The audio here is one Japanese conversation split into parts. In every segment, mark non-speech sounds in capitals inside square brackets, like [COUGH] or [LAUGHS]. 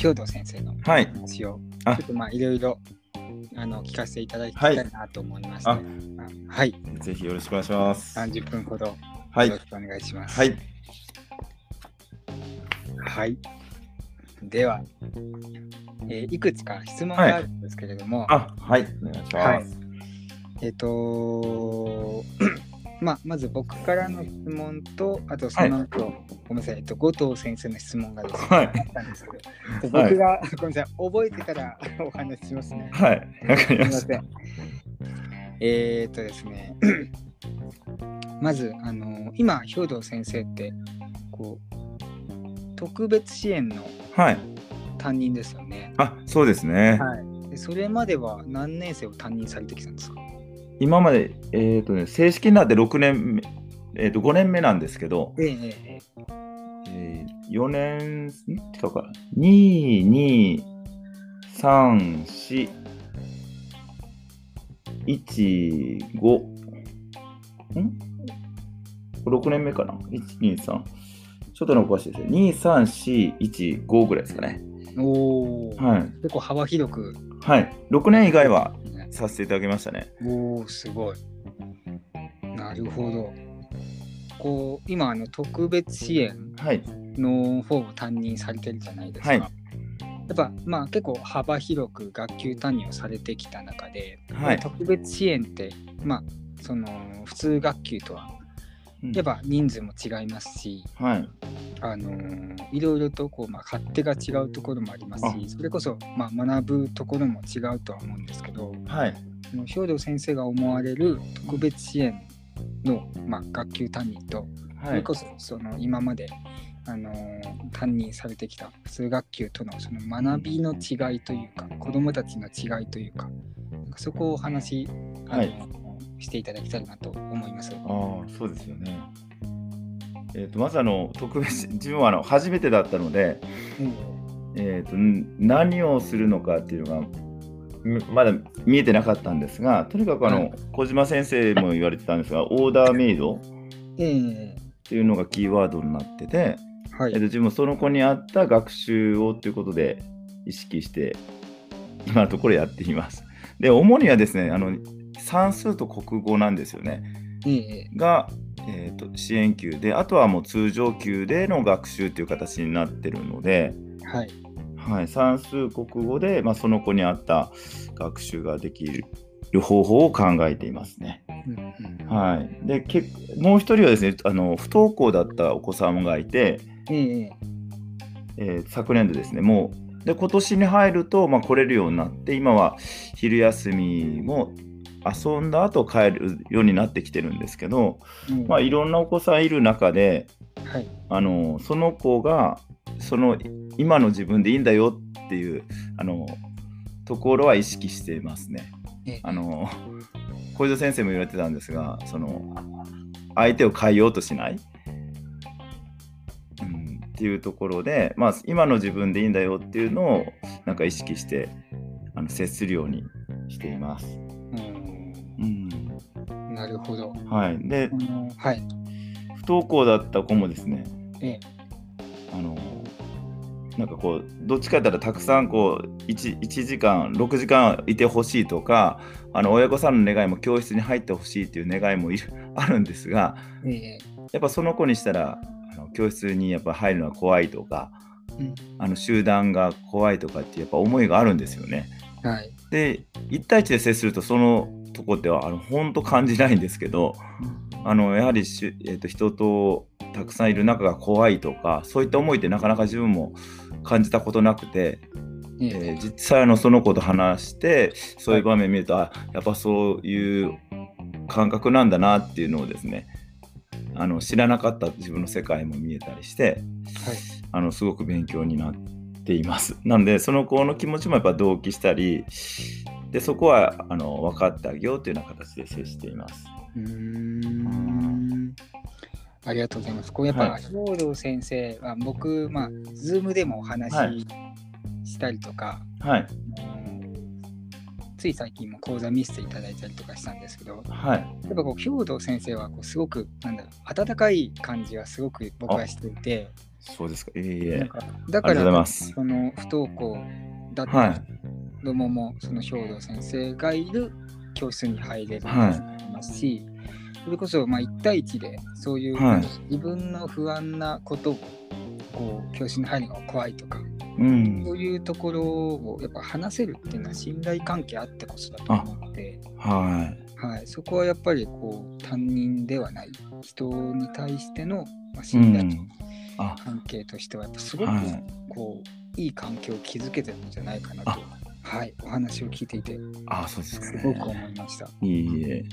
兵藤先生のはい。話を、あちょっとまあいろいろあの聞かせていただきたいなと思いまして、ああはい、ぜひよろしくお願いします。30分ほどよはいろ。しくお願いします。はい。はい。では、えーいくつか質問があるんですけれども、あ、はい。お願いしはいます。えっ、とまあ、まず僕からの質問と、あとその後、ごめんなさい、えっと、後藤先生の質問がですね、はいあったんですけど、僕が、ごめんなさい、覚えてからお話ししますね。はい。わかりました。えーっとですね、[CLEARS THROAT] まず、あの今、兵藤先生って、こう、特別支援のはい。担任ですよね。あ、そうですね。はい。でそれまでは何年生を担任されてきたんですか？今まで、えっ、とね、正式になって6年目、えっ、と、5年目なんですけど、えええええー、4年、ん？違うか、2、2、3、4、1、5、ん ?6 年目かな ?1、2、3。ちょっと残してですね。2、3、4、1、5ぐらいですかね。おお、はい。結構幅広く、はい。6年以外はね。させていただきましたね。おお、すごい。なるほど。こう、今、あの特別支援はい。の方を担任されてるじゃないですか。はいやっぱまあ結構幅広く学級担任をされてきた中で、はい特別支援ってまあその普通学級とはうんやっぱ人数も違いますし、はい。あのーいろいろとこう、まあ、勝手が違うところもありますあしそれこそ、まあ、学ぶところも違うとは思うんですけどはい。その兵藤先生が思われる特別支援の、まあ、学級担任とそはい。れこそその今まで、あのー担任されてきた普通学級とのその学びの違いというか子どもたちの違いというかそこをお話はいしていただきたいなと思います。ああ、そうですよね。えっ、と、まずあの、特別、[LAUGHS] 自分はあの、初めてだったので、えー、とん何をするのかっていうのがみまだ見えてなかったんですがとにかくあの、はい小島先生も言われてたんですがオーダーメイドっええていうのがキーワードになってて、はいえー、と自分もその子に合った学習をということで意識して今のところやっています。で主にはですねあの算数と国語なんですよね。ええ。が、えー、と支援級であとはもう通常級での学習という形になってるので。はい。はい、算数国語で、まあ、その子に合った学習ができる方法を考えていますね。うんうんはい、でけもう一人はですねあの不登校だったお子さんがいて、ええ。えー昨年度ですねもうで今年に入ると、まあ、来れるようになって今は昼休みも遊んだ後帰るようになってきてるんですけど、うんまあ、いろんなお子さんいる中ではいあのその子がその今の自分でいいんだよっていうあのところは意識していますね。ええあの小泉先生も言われてたんですがその相手を変えようとしない、うん、っていうところで、まあ、今の自分でいいんだよっていうのをなんか意識してあの接するようにしています。なるほど。はい、ではい。不登校だった子もですねええあのなんかこうどっちかって言ったらたくさんこう 1, 1時間6時間いてほしいとかあの親御さんの願いも教室に入ってほしいっていう願いもいる [LAUGHS] あるんですがええやっぱその子にしたらあの教室にやっぱ入るのは怖いとかうんあの集団が怖いとかってやっぱ思いがあるんですよね。はい。で1対1で接するとそのとこってはあの本当感じないんですけどあのやはりしゅ、えー、と人とたくさんいる中が怖いとかそういった思いってなかなか自分も感じたことなくて、えええー実際あのその子と話してそういう場面見ると、あやっぱそういう感覚なんだなっていうのをですねあの知らなかった自分の世界も見えたりしてはい。あのすごく勉強になっています。なのでその子の気持ちもやっぱ同期したりでそこはあの分かってあげようというような形で接しています。うーんありがとうございます。こうやっぱ、はい兵藤先生は僕、まあ、ズームでもお話はいししたりとか、はい、うんつい最近も講座見せていただいたりとかしたんですけど、はい、やっぱこう兵藤先生はこうすごくなんだろう温かい感じがすごく僕はしていて、そうですか。いえいえ。だからその不登校だったはい。子供もその兵藤先生がいる教室に入れるはいようになりますし、それこそまあ1対1でそういう、はい自分の不安なことをこう教室に入るのが怖いとかうん。そういうところをやっぱ話せるっていうのは信頼関係あってこそだと思うので、はい。はい、そこはやっぱりこう担任ではない人に対しての、ま信頼関係としてはやっぱすごくはい。こういい環境を築けてるんじゃないかなとあ、はい、お話を聞いていてあ、そうですか、すね。ごく思いました。いいえ。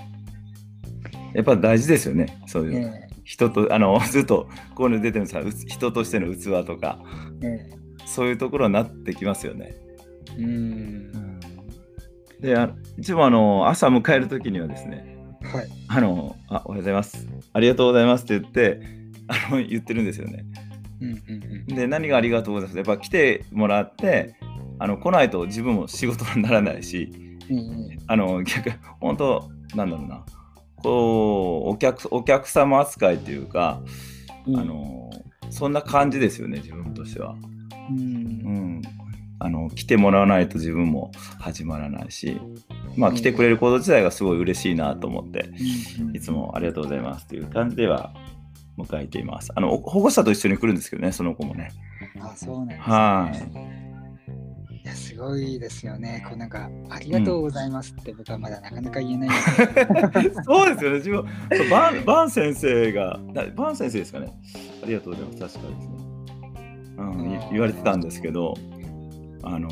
やっぱ大事ですよね。そういうの。え人と、あの、[LAUGHS] ずっとここに出てるさ、人としての器とか、ええそういうところになってきますよね。えうんで、あいつもあの、朝迎えるときにはですね、はい。あの、あ、おはようございます。ありがとうございますって言って、あの、言ってるんですよね。うんうんうんで、何がありがとうございます。やっぱ来てもらって、あの、来ないと自分も仕事にならないし、うんうんあの、逆、本当なんだろうな。こう、お客、お客様扱いというか、うんあの、そんな感じですよね、自分としては。うんうん。あの、来てもらわないと自分も始まらないし、まあ、来てくれること自体がすごい嬉しいなと思って、いつもありがとうございますという感じでは迎えています。あの、お保護者と一緒に来るんですけどね、その子もね。あ、そうなんですね。はいや、すごいですよね。こうなんか、ありがとうございますって僕はまだなかなか言えない。んですけど。そうですよね、自分、バンバン先生が、だバン先生ですかね。ありがとうございます、確かですね。うん、い言われてたんですけど、あの、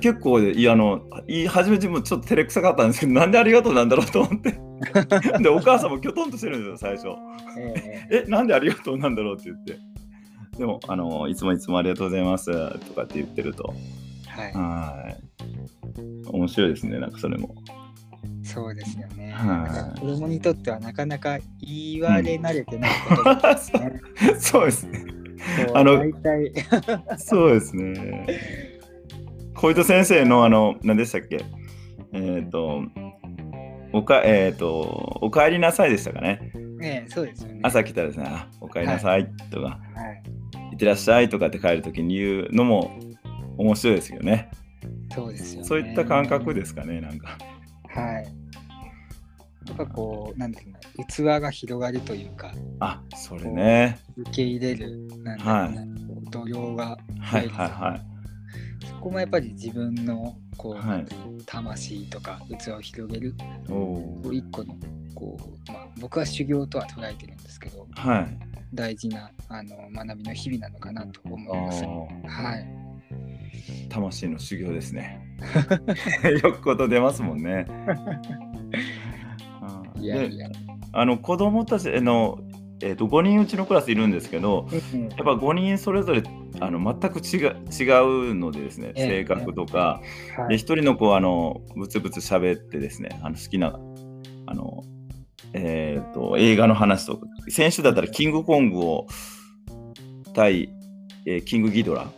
結構いやあの言い始め自分もちょっと照れくさかったんですけどなんでありがとうなんだろうと思って。[LAUGHS] でお母さんもきょとんとしてるんですよ最初。ええ。えなんでありがとうなんだろうって言って。でもあのいつもいつもありがとうございますとかって言ってるとはい。はい面白いですねなんかそれもそうですよね。子供にとってはなかなか言われ慣れてないことですね。[LAUGHS] そうですねあの大体そうですね小糸先生のあの何でしたっけ？えっ、とおかえっ、とお帰りなさいでしたかね？ねそうですよね。朝来たらですね、あお帰りなさいとか、はい。いってらっしゃいとかって帰るときに言うのも面白いですよね。そうですよね。そういった感覚ですかね、なんか。はい。やっぱこう、なんていうの、器が広がるというか、あ、それね。受け入れる、なんだろうな、こう度量がはいはいはい。そこもやっぱり自分のこう、はい魂とか器を広げるおおこう一個のこう、まあ、僕は修行とは捉えてるんですけどはい。大事なあの学びの日々なのかなと思いあます。ーはい、魂の修行ですね。よくこと出ますもんね。[LAUGHS] いやいや。あの子供たちの、えー、と5人うちのクラスいるんですけどうんやっぱ5人それぞれあの全く違う違うのでですねええ。性格とか、はい、で一人の子はあのブツブツ喋ってですねあの好きなあの、えー、と映画の話とか。先週だったらキングコングを対、えーキングギドラ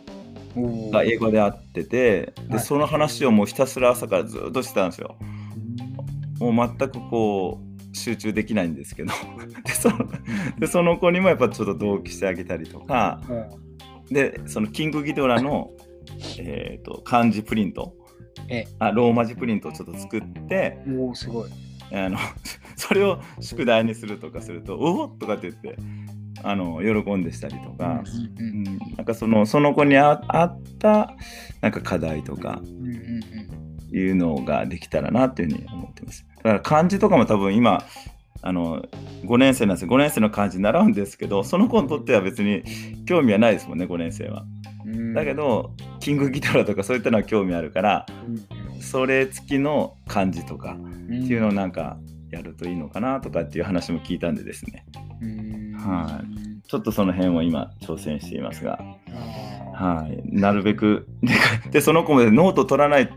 が英語であっててで、はい。その話をもうひたすら朝からずっとしてたんですよ。もう全くこう集中できないんですけど。でそのでその子にもやっぱちょっと同期してあげたりとかうんでそのキングギドラの、えー、と漢字プリント。ええ。あローマ字プリントをちょっと作っておおすごい。あのそれを宿題にするとかすると「おお!」とかって言ってあの喜んでしたりとか、うんうん、なんかそのその子にああったなんか課題とか。いうのができたらなっていうふうに思ってます。だから漢字とかも多分今あの5年生なんですよ。5年生の漢字習うんですけどその子にとっては別に興味はないですもんね5年生は。うん。だけ、どキングギターとかそういったのは興味あるからうん。それ付きの漢字とかうん、っていうのをなんかやるといいのかなとかっていう話も聞いたんでですね。うんはちょっとその辺を今挑戦していますが、はい、なるべく [LAUGHS] ででその子もノート取らない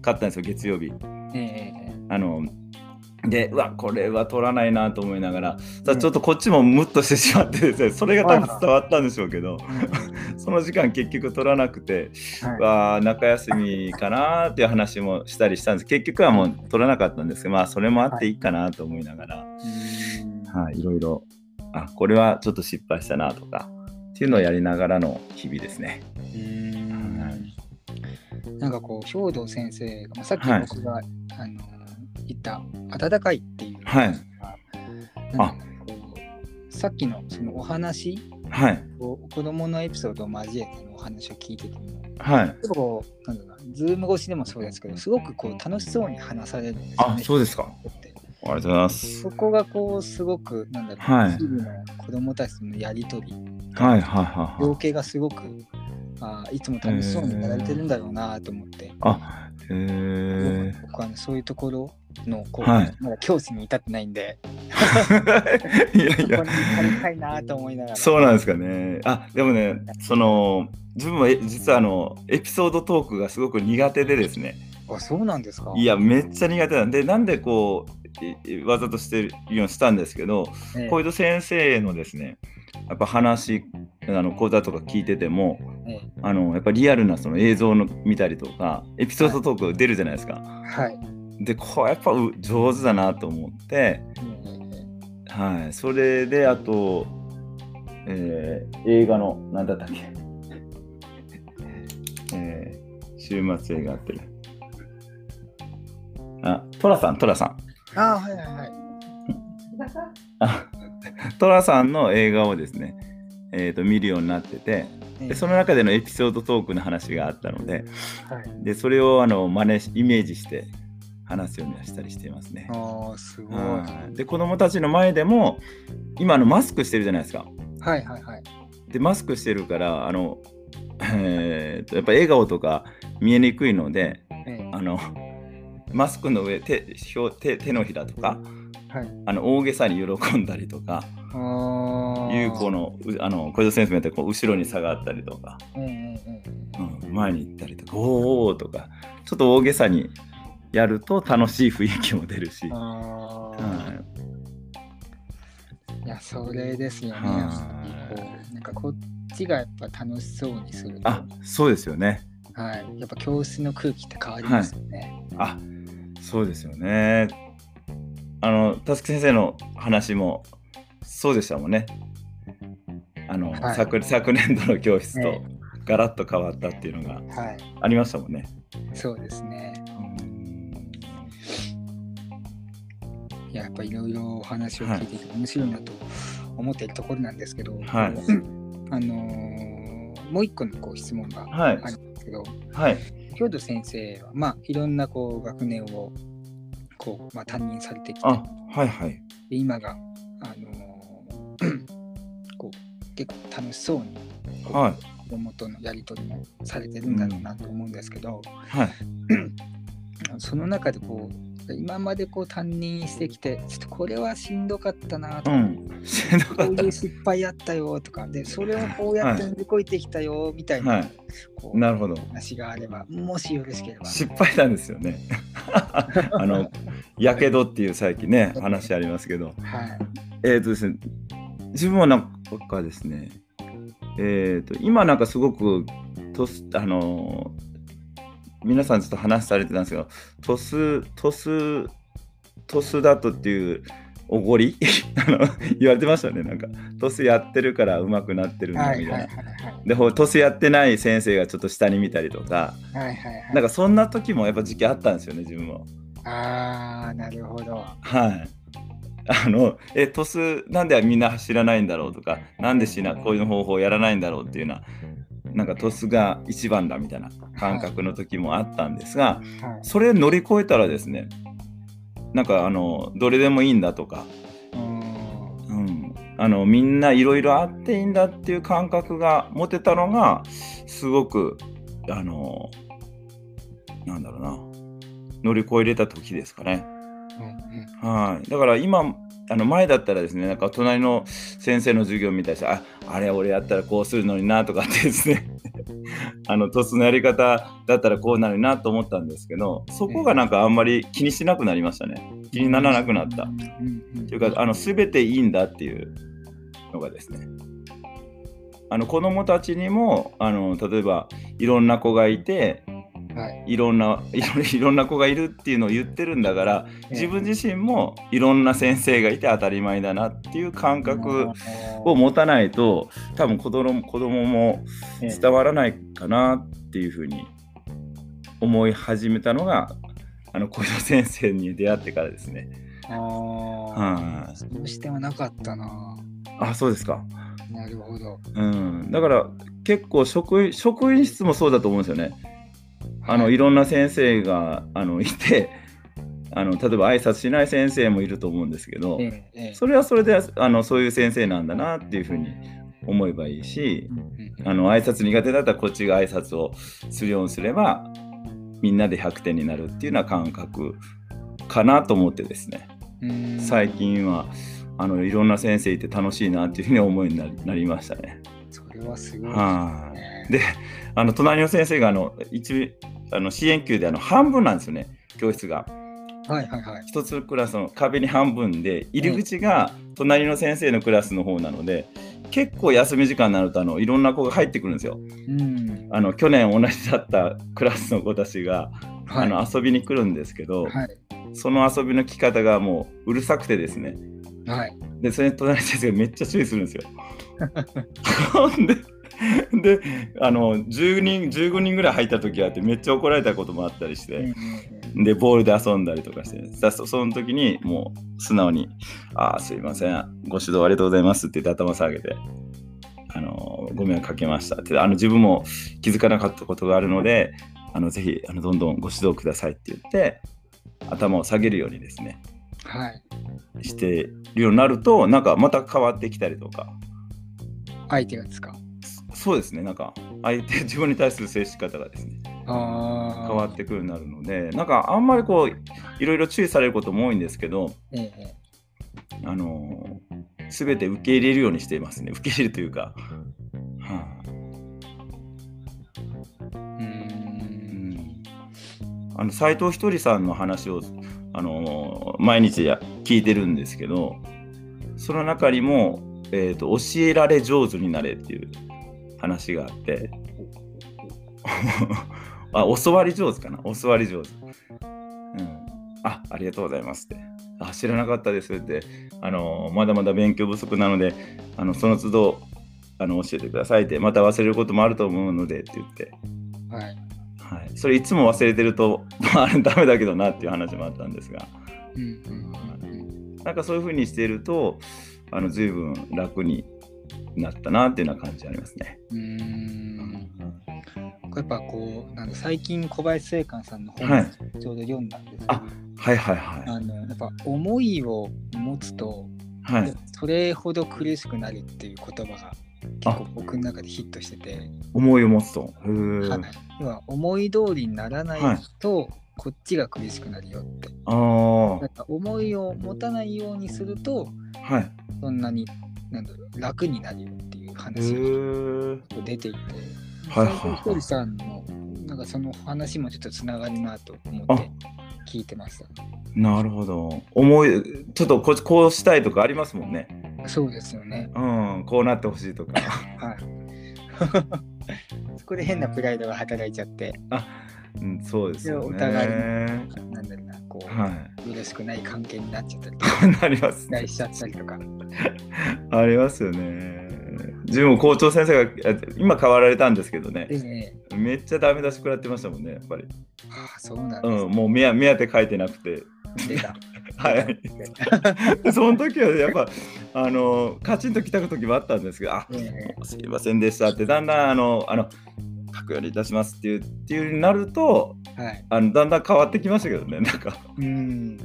かったんですよ月曜日。あのでうわこれは取らないなと思いながら。さあちょっとこっちもムッとしてしまってですねそれが多分伝わったんでしょうけど。え [LAUGHS] その時間結局取らなくてはい。わあ中休みかなっていう話もしたりしたんです。結局はもう取らなかったんですけどまあそれもあっていいかなと思いながら、うん。はい、いろいろあこれはちょっと失敗したなとかっていうのをやりながらの日々ですね。うん。なんかこう兵藤先生が、まあ、さっきはい。僕が、あの言った「温かい」っていう。はい。なんかこうさっきのそのお話。はい。子供のエピソードを交えてのお話を聞いてても。はい。こうなんだろうなズーム越しでもそうですけどすごくこう楽しそうに話されるんですよあね。そうですか。ってありがとうございます。そこがこうすごくなんだろう、はい日々の子供たちとのやりとりはいはいはいはい。情景がすごくあいつも楽しそうにやられてるんだろうなと思って、あへえ。僕は、ね、そういうところのこう、はいまだ教師に至ってないんで [LAUGHS] いやいやそこに。入りたいなと思いながらそうなんですかね。あでもね、その自分もえ実はあのエピソードトークがすごく苦手でですね。あそうなんですかいや、めっちゃ苦手なんで、なんでこう、いわざとしてるようにしたんですけど、ええ小井戸先生のですね、やっぱ話、あの講座とか聞いてても、ええあのやっぱリアルなその映像の見たりとか、エピソードトーク出るじゃないですか。はい、で、こうやっぱう上手だなと思って、ええはい、それであと、えー映画の、なんだったっけ、[LAUGHS] えー週末映画やってる。あ、トラさん、トラさん。あはいはいはい。あトラさんの映画をですね、えー、と見るようになっててええ。でその中でのエピソードトークの話があったのではい。でそれをあの真似しイメージして話すようにはしたりしていますね。ああすごい。はい。で子供たちの前でも今あのマスクしてるじゃないですか。はいはいはい。でマスクしてるからあの、[LAUGHS] えーとやっぱ笑顔とか見えにくいのでええ。あのマスクの上手表手手のひらとかはい。あの大げさに喜んだりとかああいう子のうあの小泉先生みたいにこう後ろに下がったりとか、うんうんうんうん、前に行ったりとかおーおーとかちょっと大げさにやると楽しい雰囲気も出るし、あはあ、いやそれですよね。なんかこっちがやっぱ楽しそうにすると。あそうですよね。はい。やっぱ教室の空気って変わりますよね、あそうですよね。あのたすき先生の話もそうでしたもんね。あの、はい。昨昨年度の教室とえガラッと変わったっていうのがはい。ありましたもんね。そうですね。うん。いややっぱいろいろお話を聞いていて面白いなと思っているところなんですけど、はい。あのーもう一個のこう質問がはい。あるんですけど、はい京都先生はまあいろんなこう学年をこうまあ担任されてきてあはいはい。で今が、あのー [CLEARS THROAT] こう結構楽しそうにはい。子供とのやり取りもされてるんだろうなと思うんですけど、はい。[CLEARS THROAT] その中でこう今までこう担任してきてちょっとこれはしんどかったなと。か、うん。しんどかっこういう失敗あったよとかでそれをこうやって乗り越えてきたよみたいな、はい。なるほど。う話があればもしよろしければ。失敗なんですよね。[LAUGHS] あのやけどっていう最近ね話ありますけど。はい。えっ、とですね自分はなんかですねえっ、と今なんかすごくとすあの皆さんちょっと話されてたんですけどトストストスだとっていうおごり？[LAUGHS] あの言われてましたね。なんかトスやってるから上手くなってるんだはいみたいな、でほトスやってない先生がちょっと下に見たりとか。はいはいはい。なんかそんな時もやっぱ時期あったんですよね自分も。ああなるほど。はい。あのえトスなんでみんな知らないんだろうとかなんでしなこういう方法をやらないんだろうっていうのはなんかトスが一番だみたいな感覚の時もあったんですが、はい。それ乗り越えたらですねなんかあのどれでもいいんだとか、うーん。うん、あのみんないろいろあっていいんだっていう感覚が持てたのがすごくあのなんだろうな乗り越えれた時ですかね。うん。はい、だから今あの前だったらですねなんか隣の先生の授業みたいしてああれ俺やったらこうするのになとかってですね [LAUGHS] あのトスのやり方だったらこうなるなと思ったんですけどそこがなんかあんまり気にしなくなりましたね。気にならなくなった。っうんうんていうかあの全ていいんだっていうのがですね。あの子供たちにもあの例えばいろんな子がいてはいいろんな [LAUGHS] いろんな子がいるっていうのを言ってるんだから自分自身もいろんな先生がいて当たり前だなっていう感覚を持たないと多分子供子供もええ伝わらないかなっていうふうに思い始めたのがあの小岩先生に出会ってからですね。ああ、はいそうしてはなかったな。あそうですか。なるほど。うん、だから結構職員職員室もそうだと思うんですよね。あのいろんな先生があのいてあの例えば挨拶しない先生もいると思うんですけど、ええええ。それはそれであのそういう先生なんだなっていうふうに思えばいいしあの挨拶苦手だったらこっちが挨拶をするようにすればみんなで100点になるっていうような感覚かなと思ってですね。うん。最近はあのいろんな先生いて楽しいなっていうふうに思いになりましたね。それはすごいはい。ね。であの隣の先生があの一あの支援級であの半分なんですよね教室が。はいはいはい。一つクラスの壁に半分で入り口が隣の先生のクラスの方なので結構休み時間になるとあのいろんな子が入ってくるんですよ。うん。あの去年同じだったクラスの子たちが、はい。あの遊びに来るんですけど、はい。その遊びの来方がもううるさくてですねはい。でそれに隣の先生がめっちゃ注意するんですよ。[LAUGHS] ほんで [LAUGHS] であの10人15人ぐらい入った時があってめっちゃ怒られたこともあったりして。でボールで遊んだりとかしてその時にもう素直に「ああすいませんご指導ありがとうございます」って言って頭下げて「あのご迷惑かけました」ってあの自分も気づかなかったことがあるのであのぜひあのどんどんご指導くださいって言って頭を下げるようにですねはい。してるようになるとなんかまた変わってきたりとか相手がですか？そうですねなんか相手 [LAUGHS] 自分に対する接し方がですね。変わってくるようになるのでなんかあんまりこういろいろ注意されることも多いんですけどえええあのすべて受け入れるようにしていますね。[LAUGHS] 受け入れるというか。は。ああの斉藤ひとりさんの話を、あの毎日や聞いてるんですけど、その中にも、えーと「教えられ上手になれ」っていう話があって、[LAUGHS] あ教わり上手かな。教わり上手。うん、あありがとうございますって。あ知らなかったですって、あのまだまだ勉強不足なのであのその都度あの教えてくださいって。また忘れることもあると思うのでって言って、はい。はい、それいつも忘れてると [LAUGHS] ダメだけどなっていう話もあったんですが。うんうんうんなんかそういうふうにしているとあの随分楽になったなっていうような感じありますね。うん。やっぱこうなんだ最近小林正観さんの本はいちょうど読んだんですけど、あはいはいはい。あのやっぱ思いを持つと、はい、それほど苦しくなるっていう言葉が結構僕の中でヒットしてて、思いを持つと。要は思い通りにならないはいと、こっちが苦しくなるよって。あ思いを持たないようにするとはい。そんなになんだろう楽になるよっていうへ話がー出ていて、はいはいはいひとりさんのなんかその話もちょっとつながるなと思あって聞いてました。なるほど。思いちょっとここうしたいとかありますもんね。そうですよね。うん、こうなってほしいとか。はい。[LAUGHS] そこで変なプライドが働いちゃって、うん、そうですよね。お互いなんだろうな、こう、はよろしくない関係になっちゃったりとい。か、[LAUGHS] なりますしちゃったりとか。[LAUGHS] ありますよね。自分も校長先生があ今変わられたんですけどねめっちゃダメ出し食らってましたもんねやっぱり、ああ、そうなんですうん、もう目目当て書いてなくて出た。[LAUGHS] はいでその時はやっぱあのカチンと来た時もあったんですけどあええもうすいませんでしたってだんだんあのあの書くようにいたしますっていうっていうようになるとはい。あのだんだん変わってきましたけどねなんか、うん。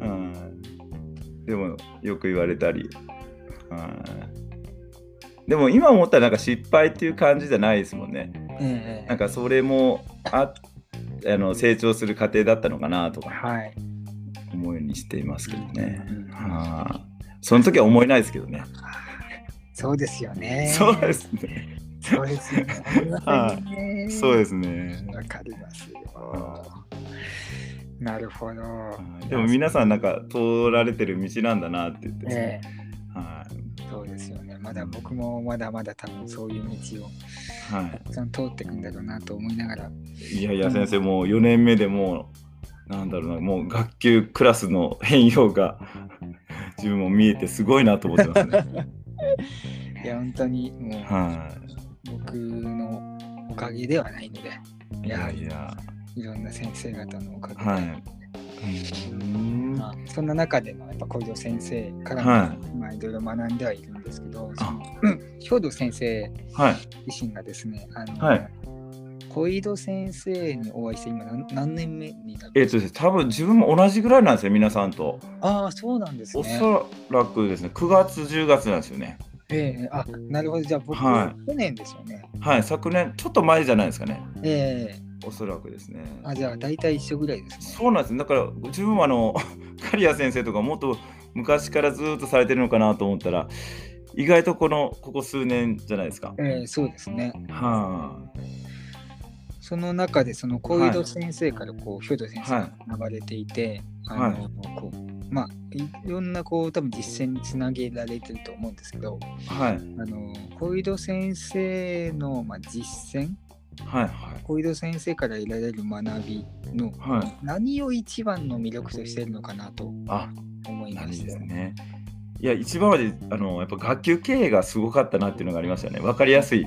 うん、でもよく言われたり、うん、でも今思ったらなんか失敗っていう感じじゃないですもんね。ええ。なんかそれもああの成長する過程だったのかなとか。はい。思うようにしていますけどね、うんはあその時は思えないですけどね、そうですよね。そうですねそうですよね。思いそうですねわかりますよ。なるほど。はいでも皆さんなんか通られてる道なんだなって言ってね、えはいそうですよね。まだ僕もまだまだ多分そういう道をはたくさん通っていくんだろうなと思いながら。い、いやいや先生もう4年目でもうなんだろうなもう学級クラスの変容が自分も見えてすごいなと思ってますね。[LAUGHS] いや、本当にもう、は僕のおかげではないので、い。いやいや。いろんな先生方のおかげで、はい。うんまあ、そんな中でのやっぱ小井戸先生からも、はまあ、いろいろ学んではいるんですけど、うん兵藤先生はい。自身がですね、あのはい小井戸先生にお会いして今何何年目になるえっとですね、多分自分も同じぐらいなんですよ、皆さんと。ああ、そうなんですおね。そらくですね、9月、10月なんですよね。ええあ、なるほど。じゃあ僕、は去年ですよね。はい、昨年、ちょっと前じゃないですかね。ええおそらくですね。あ、じゃあ大体一緒ぐらいですね。そうなんです。だから、自分はあの、[LAUGHS] 刈谷先生とかもっと昔からずっとされてるのかなと思ったら、意外とこの、ここ数年じゃないですか。ええそうですね。はその中でその小井戸先生からこう、兵藤先生はが流れていて、はいあのこうまあいろんなこう多分実践につなげられてると思うんですけど、い。はい。あの小井戸先生のまあ実践、はい。はい。小井戸先生から得られる学びのはい。何を一番の魅力としているのかなとあ、思いま何すですね。いや、一番まで、あの、やっぱ学級経営がすごかったなっていうのがありましたね。わかりやすい。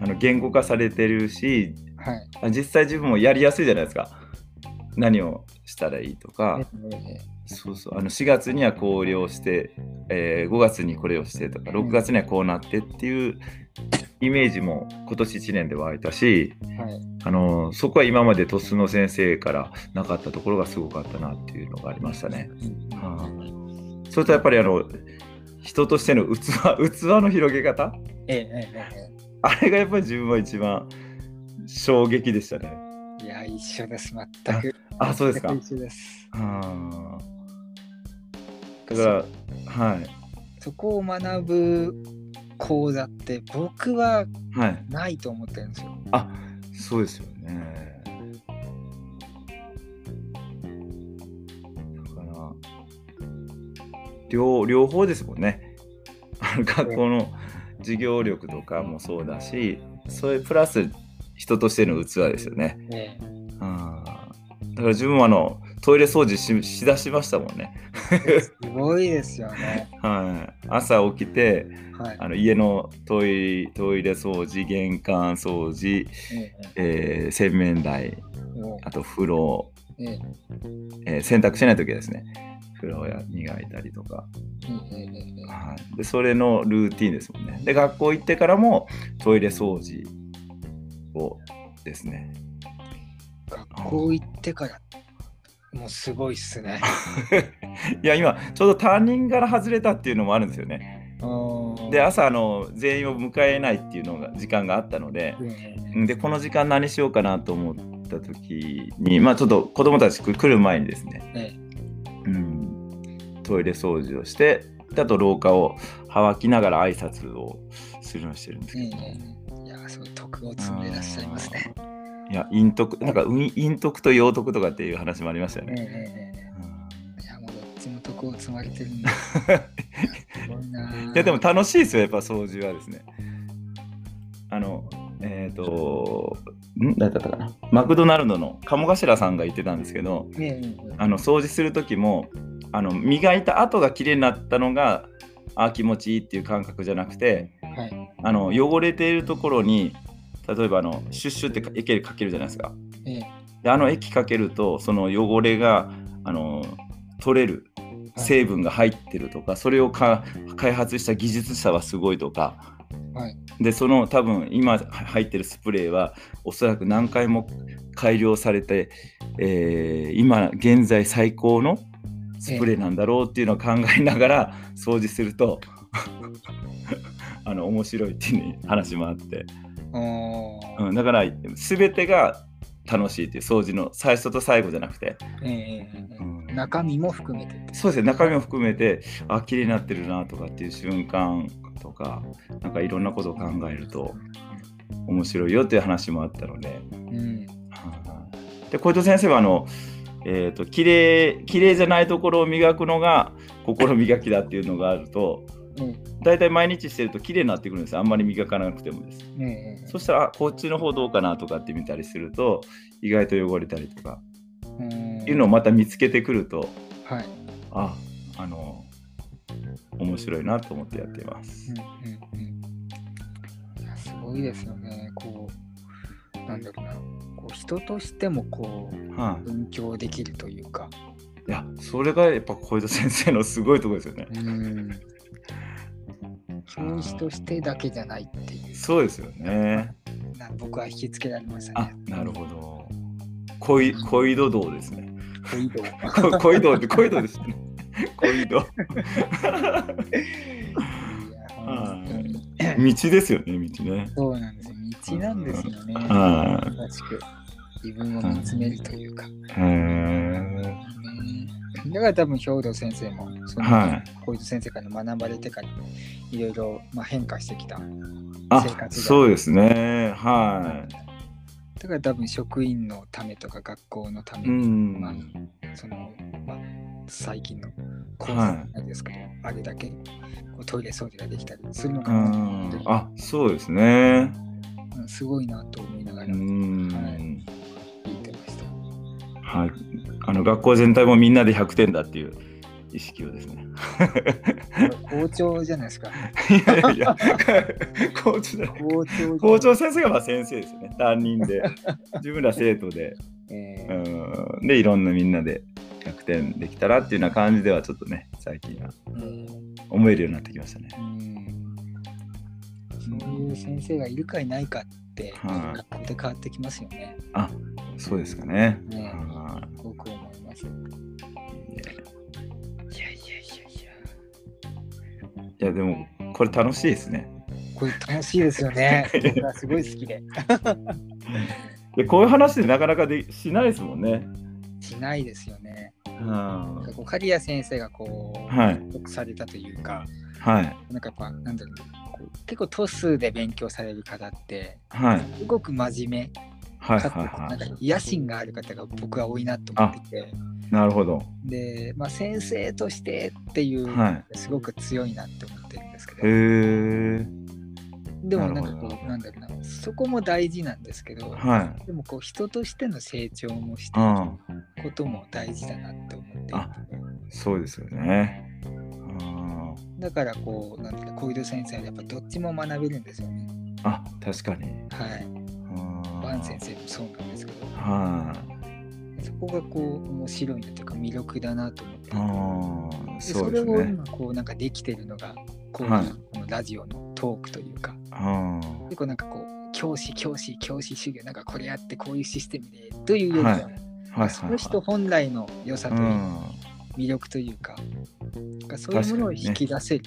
あの言語化されてるし、はい。あ実際自分もやりやすいじゃないですか。何をしたらいいとか、えそうそう、あの4月にはこう了して、えー5月にこれをしてとか、6月にはこうなってっていうイメージも今年1年で湧いたし、えはい。あのそこは今まで鳥栖の先生からなかったところがすごかったなっていうのがありましたね。はそれとやっぱりあの人としての器 [LAUGHS] 器の広げ方？えええええあれがやっぱり自分は一番衝撃でしたね。えいや、一緒です、全く。あ、そうですか。一緒です。あーだから、はい。そこを学ぶ講座って僕ははい。ないと思ってるんですよ。あ、そうですよね。だから、両両方ですもんね。[LAUGHS] 学校の授業力とかもそうだし、それプラス人としての器ですよね。えあーだから自分もあのトイレ掃除ししだしましたもんね。えすごいですよね。[LAUGHS] はい、朝起きてはい。あの家のトイトイレ掃除玄関掃除、ええ。ー洗面台あと風呂、ええ。えー洗濯しないときはですね。風呂や磨いたりとか、えええええはい、でそれのルーティンですもんね。で学校行ってからもトイレ掃除をですね。学校行ってからもうすごいっすね。[LAUGHS] いや今ちょうど担任から外れたっていうのもあるんですよね。であ朝あの全員を迎えないっていうのが時間があったのでええでこの時間何しようかなと思った時にまあちょっと子供たち来る前にですね、えうん、トイレ掃除をしてであと廊下をはきながら挨拶をするのをしてるんですええけど、えいや、そう徳を積んでいらっしゃいますね。いや陰徳なんかうん陰徳と陽徳とかっていう話もありましたよええね、えええ。うん。えいや、もうどっちも徳を積まれてるんだ。[LAUGHS] いやでも楽しいですよやっぱ掃除はですね。あのえっ、とん？誰だったかな？マクドナルドの鴨頭さんが言ってたんですけどあの掃除する時もあの磨いた後が綺麗になったのがあ気持ちいいっていう感覚じゃなくてはい。あの汚れているところに例えばあのシュッシュって液かけるじゃないですか。ええ。であの液かけるとその汚れがあの取れる成分が入ってるとかそれをか開発した技術者はすごいとか。はい。でその多分今入ってるスプレーはおそらく何回も改良されて、えー今現在最高のスプレーなんだろうっていうのを考えながら掃除すると [LAUGHS] あの面白いっていう話もあって、うん、だから全てが楽しいっていう掃除の最初と最後じゃなくて、ええええええうん。中身も含めてそうですね中身も含めてあ綺麗になってるなとかっていう瞬間とかなんかいろんなことを考えると面白いよっていう話もあったので。うん。で小糸先生はあの、えー、と綺麗綺麗じゃないところを磨くのが心磨きだっていうのがあるとえ大体毎日してると綺麗になってくるんですよあんまり磨かなくてもです。えええそしたらあこっちの方どうかなとかって見たりすると意外と汚れたりとかうんいうのをまた見つけてくるとはい。ああの面白いなと思ってやっています。うんうんうんいやすごいですよね。こう、なんだろうな、こう人としてもこう、はい、勉強できるというか、いや、それがやっぱ小枝先生のすごいところですよね。うん、教師としてだけじゃないっていう、そうですよね。な僕は引きつけられましたあね。、なるほど。小い小井戸道ですね。ど。いいとこ小井戸って小井戸ですね。小井戸。いや、本当に。道ですよね、道ね。そうなんですよ。道なんですよね。はいまさしく自分を見つめるというか。へーだから多分兵藤先生もそのはい小泉先生から学ばれてからいろいろまあ変化してきた。あ生活がそうですね。はだから多分職員のためとか学校のために、ん。まあその、まあ、最近のコースなんですけど、あれだけこうトイレ掃除ができたりするのうかな、ん。あ、そうですね。うんすごいなと思いながうら聞ん。いてました。はい。あの学校全体もみんなで100点だっていう意識をですね。校長じゃないですか。いやいや [LAUGHS] 校長じゃない校長校長先生がまあ先生ですよね。担任で。自分ら生徒で。えうーん。で、いろんなみんなで100点できたらっていうような感じではちょっとね、最近はえー思えるようになってきましたね。うんそういう先生がいるかいないかって、はい学校で変わってきますよね。あ、そうですかね。ねは僕思います。いやいやいやいや。いいや、でも、これ楽しいですね。これ楽しいですよね。僕はすごい好きで。[LAUGHS] でこういう話でなかなかでしないですもんね。しないですよね。うんなんかこう刈谷先生がこう、はいされたというか、はい。なんかやっぱ、なんだろう結構トスで勉強される方って、はい。すごく真面目はいはいはなんか野心がある方が僕は多いなと思ってて、い。なるほど。で、まあ、先生としてっていう、はすごく強いなって思ってるんですけど、へえ。でもなんかこう、なんだろうな、そこも大事なんですけど、はい。でもこう人としての成長もしてあいくことも大事だなって思っていてあそうですよね。あだからこうなんていうか小出先生はやっぱどっちも学べるんですよね。あ、確かに。はい。バン先生もそうなんですけど。はい。そこがこう面白いなというか魅力だなと思って。あそそうれですね。を今こうなんかできてるのがこういうはい。このラジオのトークというか。あ結構なんかこう教師教師教師修行なんかこれやってこういうシステムでというよりは、はい。あ、はいその人本来の良さというか魅力というか,、かそういうものを引き出せる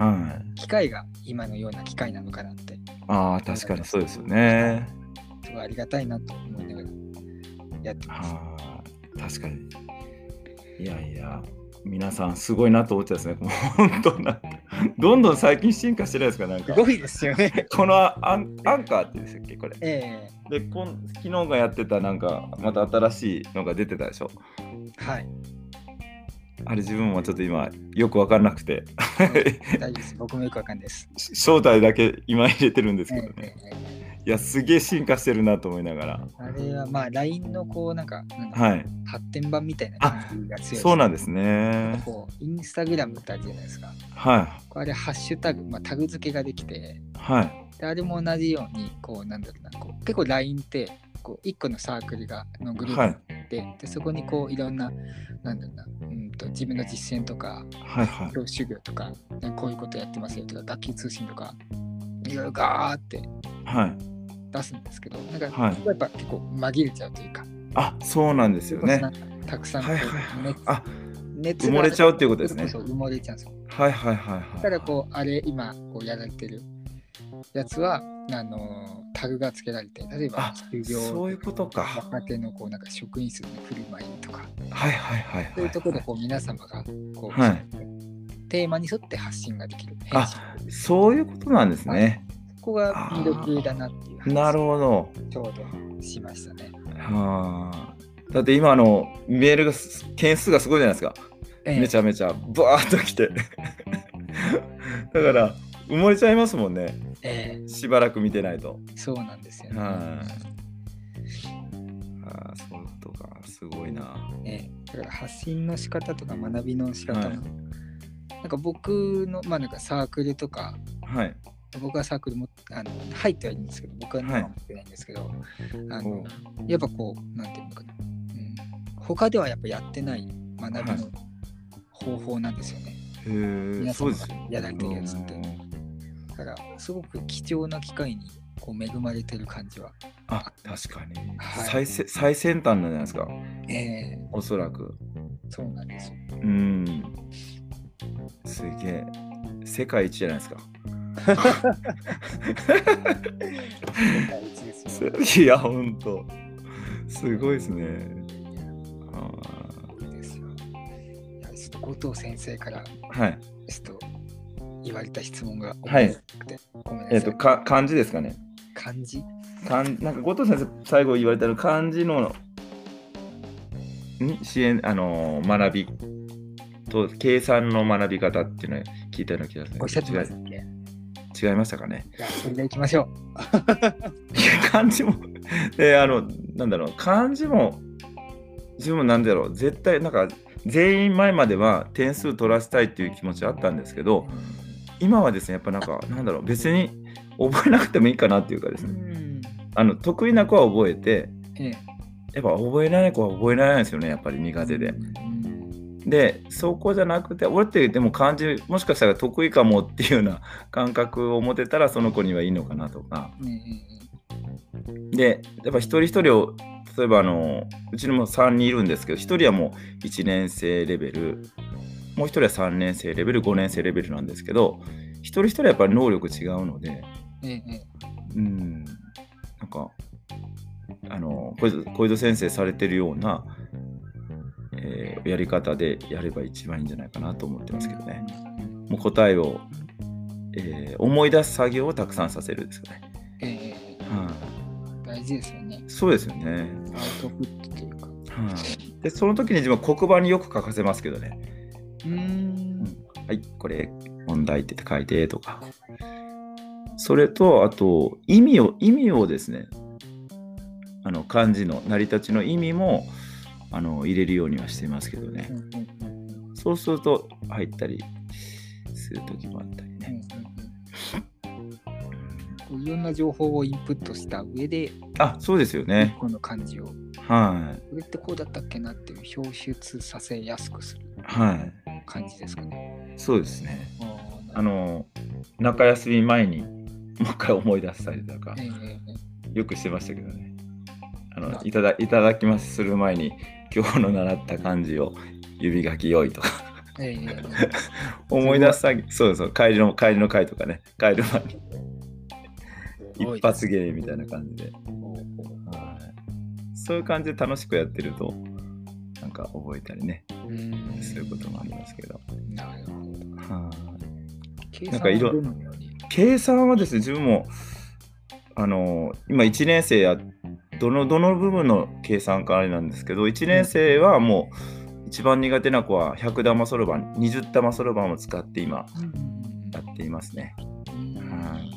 うん。はい。機会が今のような機会なのかなってああ、確かにそうですよね。すごいありがたいなと思いながらやってます。はあ、確かに。いやいや、皆さんすごいなと思ってたですね。もう本当な、どんどん最近進化してないですか、なんか。すごいですよね。このアンアンカーって言うんでしたっけ、これ。えで、こん昨日がやってたなんか、また新しいのが出てたでしょ。えはい。あれ自分もちょっと今よく分からなくて。大丈夫です。僕もよくわかんないです。[LAUGHS] 正体だけ今入れてるんですえけどね、いやすげえ進化してるなと思いながら。あれはまあ LINE のこうなんかなんだはい。発展版みたいな感じが強いそうなんですね。こうインスタグラムってあるじゃないですか。はこうあれハッシュタグ、まあ、タグ付けができていはい。であれも同じようにこうなんだろうなこう結構 LINE ってこう1個のサークルがのグループはい。があって、でそこにこういろんななんだろうなうんと自分の実践とかはいはい。教師修行とかこういうことやってますよとか学級通信とかいろいろガーってはい。出すんですけどなんか、はい。やっぱ結構紛れちゃうというかあそうなんですよね。たくさんはいはいはい。熱あ熱埋もれちゃうっていうことですね。埋もれちゃうんですよ。はいはいはいはい。だからこうあれ今こうやられてるやつはあのタグがつけられて例えばあ修行そういうことか。若手のこうなんか職員数の振る舞いとか。はいはいはいそういうところではこう皆様がこう、はい。テーマに沿って発信ができる。あそういうことなんですね。そこが魅力だなっていう話なるほど。ちょうどしましたね。はあ。だって今あのメールがす件数がすごいじゃないですか。ええ。めちゃめちゃ。バーっと来て。[LAUGHS] だから埋もれちゃいますもんねえしばらく見てないと。えそうなんですよね。はい。ああそうとか。すごいな。ええだから発信の仕方とか学びの仕方も、はい。なんか僕の、まあなんかサークルとか、はい。僕はサークルもあの入ってはいるんですけど、僕は今は持ってないんですけど、あのやっぱこう、なんていうのかな、うん、他ではやっぱやってない学びの方法なんですよね。へえ、皆様がそうですよ。やられてるやつって。だから、すごく貴重な機会にこう恵まれてる感じは。あ、確かに。はい最せ最先端なんじゃないですか。ええおそらく。そうなんですよ。うん。すげえ。世界一じゃないですか。[LAUGHS] いや、ほんと。すごいですね。あですよ。いやちょっと後藤先生からーはい。言われた質問がはい。えっ、と、か漢字ですかね。漢字？漢なんか後藤先生、最後言われたの漢字のん支援、あのー学びと計算の学び方っていうのを聞いたような気がするおっしゃってました違い違いましたかね？じゃあそれでいきましょ [LAUGHS] いや漢字も、で、あの、なんだろう、漢字も、自分もなんだろう、絶対、なんか、全員前までは点数取らせたいっていう気持ちあったんですけど、今はですね、やっぱなんか、なんだろう、別に覚えなくてもいいかなっていうかですね、ん。あの、得意な子は覚えて、ええ。やっぱ覚えられない子は覚えられないんですよね、やっぱり苦手でう。んで、そこじゃなくて、俺ってでも漢字、もしかしたら得意かもっていうような [LAUGHS] 感覚を持てたら、その子にはいいのかなとか。で、やっぱ一人一人を、例えばあの、うちにも3人いるんですけど、1人はもう1年生レベル、もう1人は3年生レベル、5年生レベルなんですけど、一人一人やっぱり能力違うので、うんなんか、あの、小泉小泉先生されてるような、えーやり方でやれば一番いいんじゃないかなと思ってますけどね。もう答えを、えー思い出す作業をたくさんさせるですよね。は大事ですよねい、。そうですよね。アウトプットというか。はい、で、その時に自分は黒板によく書かせますけどね。うーん。はい、これ問題って書いてとか。それと、あと、意味を、意味をですね、あの漢字の成り立ちの意味もあの入れるようにはしてますけどねそうすると入ったりする時もあったりね。いろんな情報をインプットした上で、あ、そうですよね。この漢字を、こはい。れってこうだったっけなっていう表出させやすくするはい。感じですかね。そうですね。あの、中休み前にもう一回思い出したりとかよくしてましたけどね。あなのいただいただきますする前に、今日の習った漢字を指書きよいとか、思い出すそうそう、帰りの帰りの会とかね、帰る前に。一発芸みたいな感じで。はい。そういう感じで楽しくやってると、なんか覚えたりね、することもありますけど。なるほど。はい計算なんかいろ計算はですね、自分も、あの今1年生や、どの、どの部分の計算かあれなんですけど、1年生はもう、一番苦手な子は100玉そろばん、20玉そろばんを使って今、やっていますね。うんはい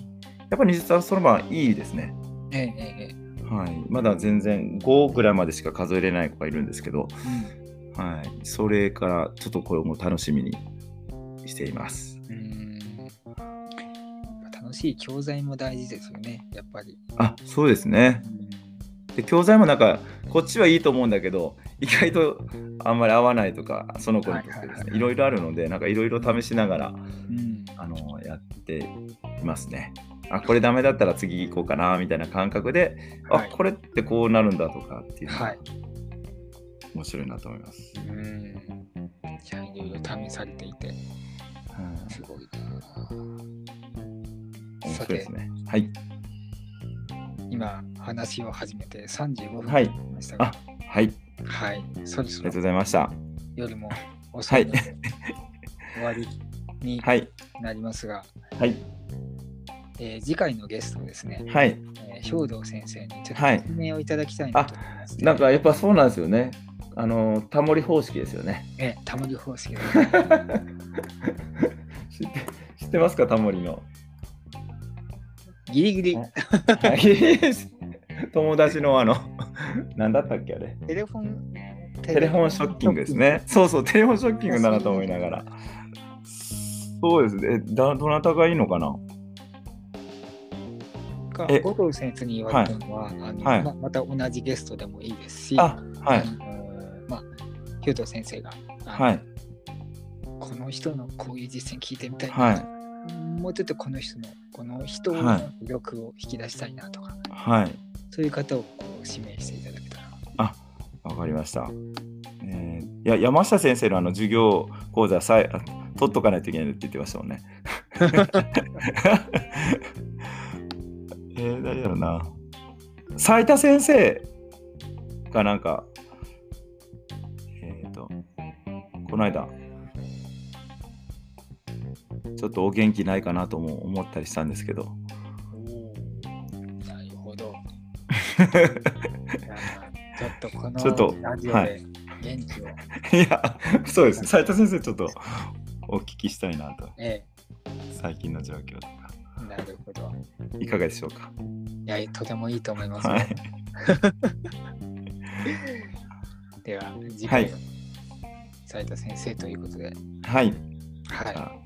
やっぱり20玉そろばんいいですね。ええええはい。まだ全然5ぐらいまでしか数えれない子がいるんですけど、えはい。それからちょっとこれも楽しみにしています。えうん楽しい教材も大事ですよね、やっぱり。あ、そうですね。で教材もなんかこっちはいいと思うんだけど意外とあんまり合わないとかその子にとってですねいろいろあるのでなんかいろいろ試しながらうんあのやっていますね。あこれダメだったら次行こうかなみたいな感覚で、はいあこれってこうなるんだとかっていうのがはい。面白いなと思います。うん。じゃあ、いろいろ試されていて、はいすごいな。面白いですね。はい。今、話を始めて35分はい経ちましたが、あはい。はい。そろそろありがとうございました。夜も遅いので、[LAUGHS] 終わりにはい。なりますが、はい。えー次回のゲストをですね、はい。えー兵藤先生にちょっはいと説明をいただきたいなと思います、なんかやっぱそうなんですよね。あの、タモリ方式ですよね。えー、タモリ方式で、[LAUGHS] 知って知ってますか、タモリの？ギリギリはい [LAUGHS] 友達のあの、[LAUGHS] 何だったっけあれ？テレフォン、テレフォンショッキングですね。そうそう、テレフォンショッキングだなと思いながら。そうですね。だどなたがいいのかな？五藤先生に言われたのは、あのはいままた同じゲストでもいいですし、あ、はい。まあ、ヒュート先生が、はい。この人のこういう実践聞いてみたいな、はいもうちょっとこの人のこの人のはい魅力を引き出したいなとか、はい。そういう方をこう指名していただけたら。わかりました。えー、いや山下先生のあの授業講座さえあ取っとかないといけないって言ってましたもんね。[LAUGHS] えー、誰だろうな。斉田先生がなんか、えっ、と、この間、ちょっとお元気ないかなとも思ったりしたんですけど、なるほど。[LAUGHS] ちょっとこちょっとのラジオはで元気を、[LAUGHS] いや、そうです。ね、斉田先生、ちょっとお聞きしたいなと、え最近の状況とか、え、なるほど。いかがでしょうか？いや、とてもいいと思いますよ。はい。[LAUGHS] では、次回はい、斉田先生ということで、はい。はあい。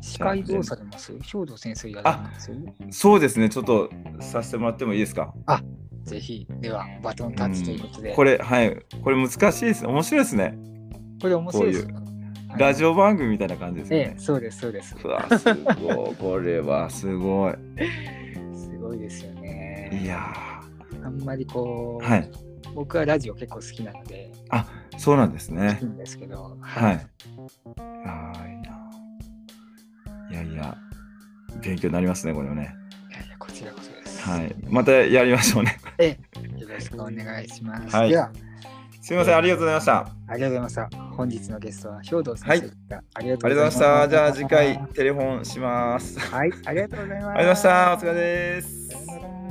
司会どうされます？兵藤先生やられます？そうですね、ちょっとさせてもらってもいいですか？ぜひ、では、バトンタッチということで、これ、はい、これ難しいです。面白いですね。これ面白いですよ。ラジオオ番組みたいな感じですよねええ、。そうです、そうです。うわ、すごい。[LAUGHS] これはすごい。すごいですよね。いやあんまりこう、ーはい。僕はラジオ結構好きなので、そうなんですねいい。んですけど、はい。ああ、い。いやいや、勉強になりますね、これはね。いやいや、こちらこそです。はい。またやりましょうね。ええ、[LAUGHS] よろしくお願いします。はいでは、すみません、ありがとうございました。あありがとうございました。本日のゲストは兵藤先生でした。ありがとうりがとうございました。た。じゃあ次回テレフォンします。ありはい、ありがとうございます。がとうございました。お疲れです。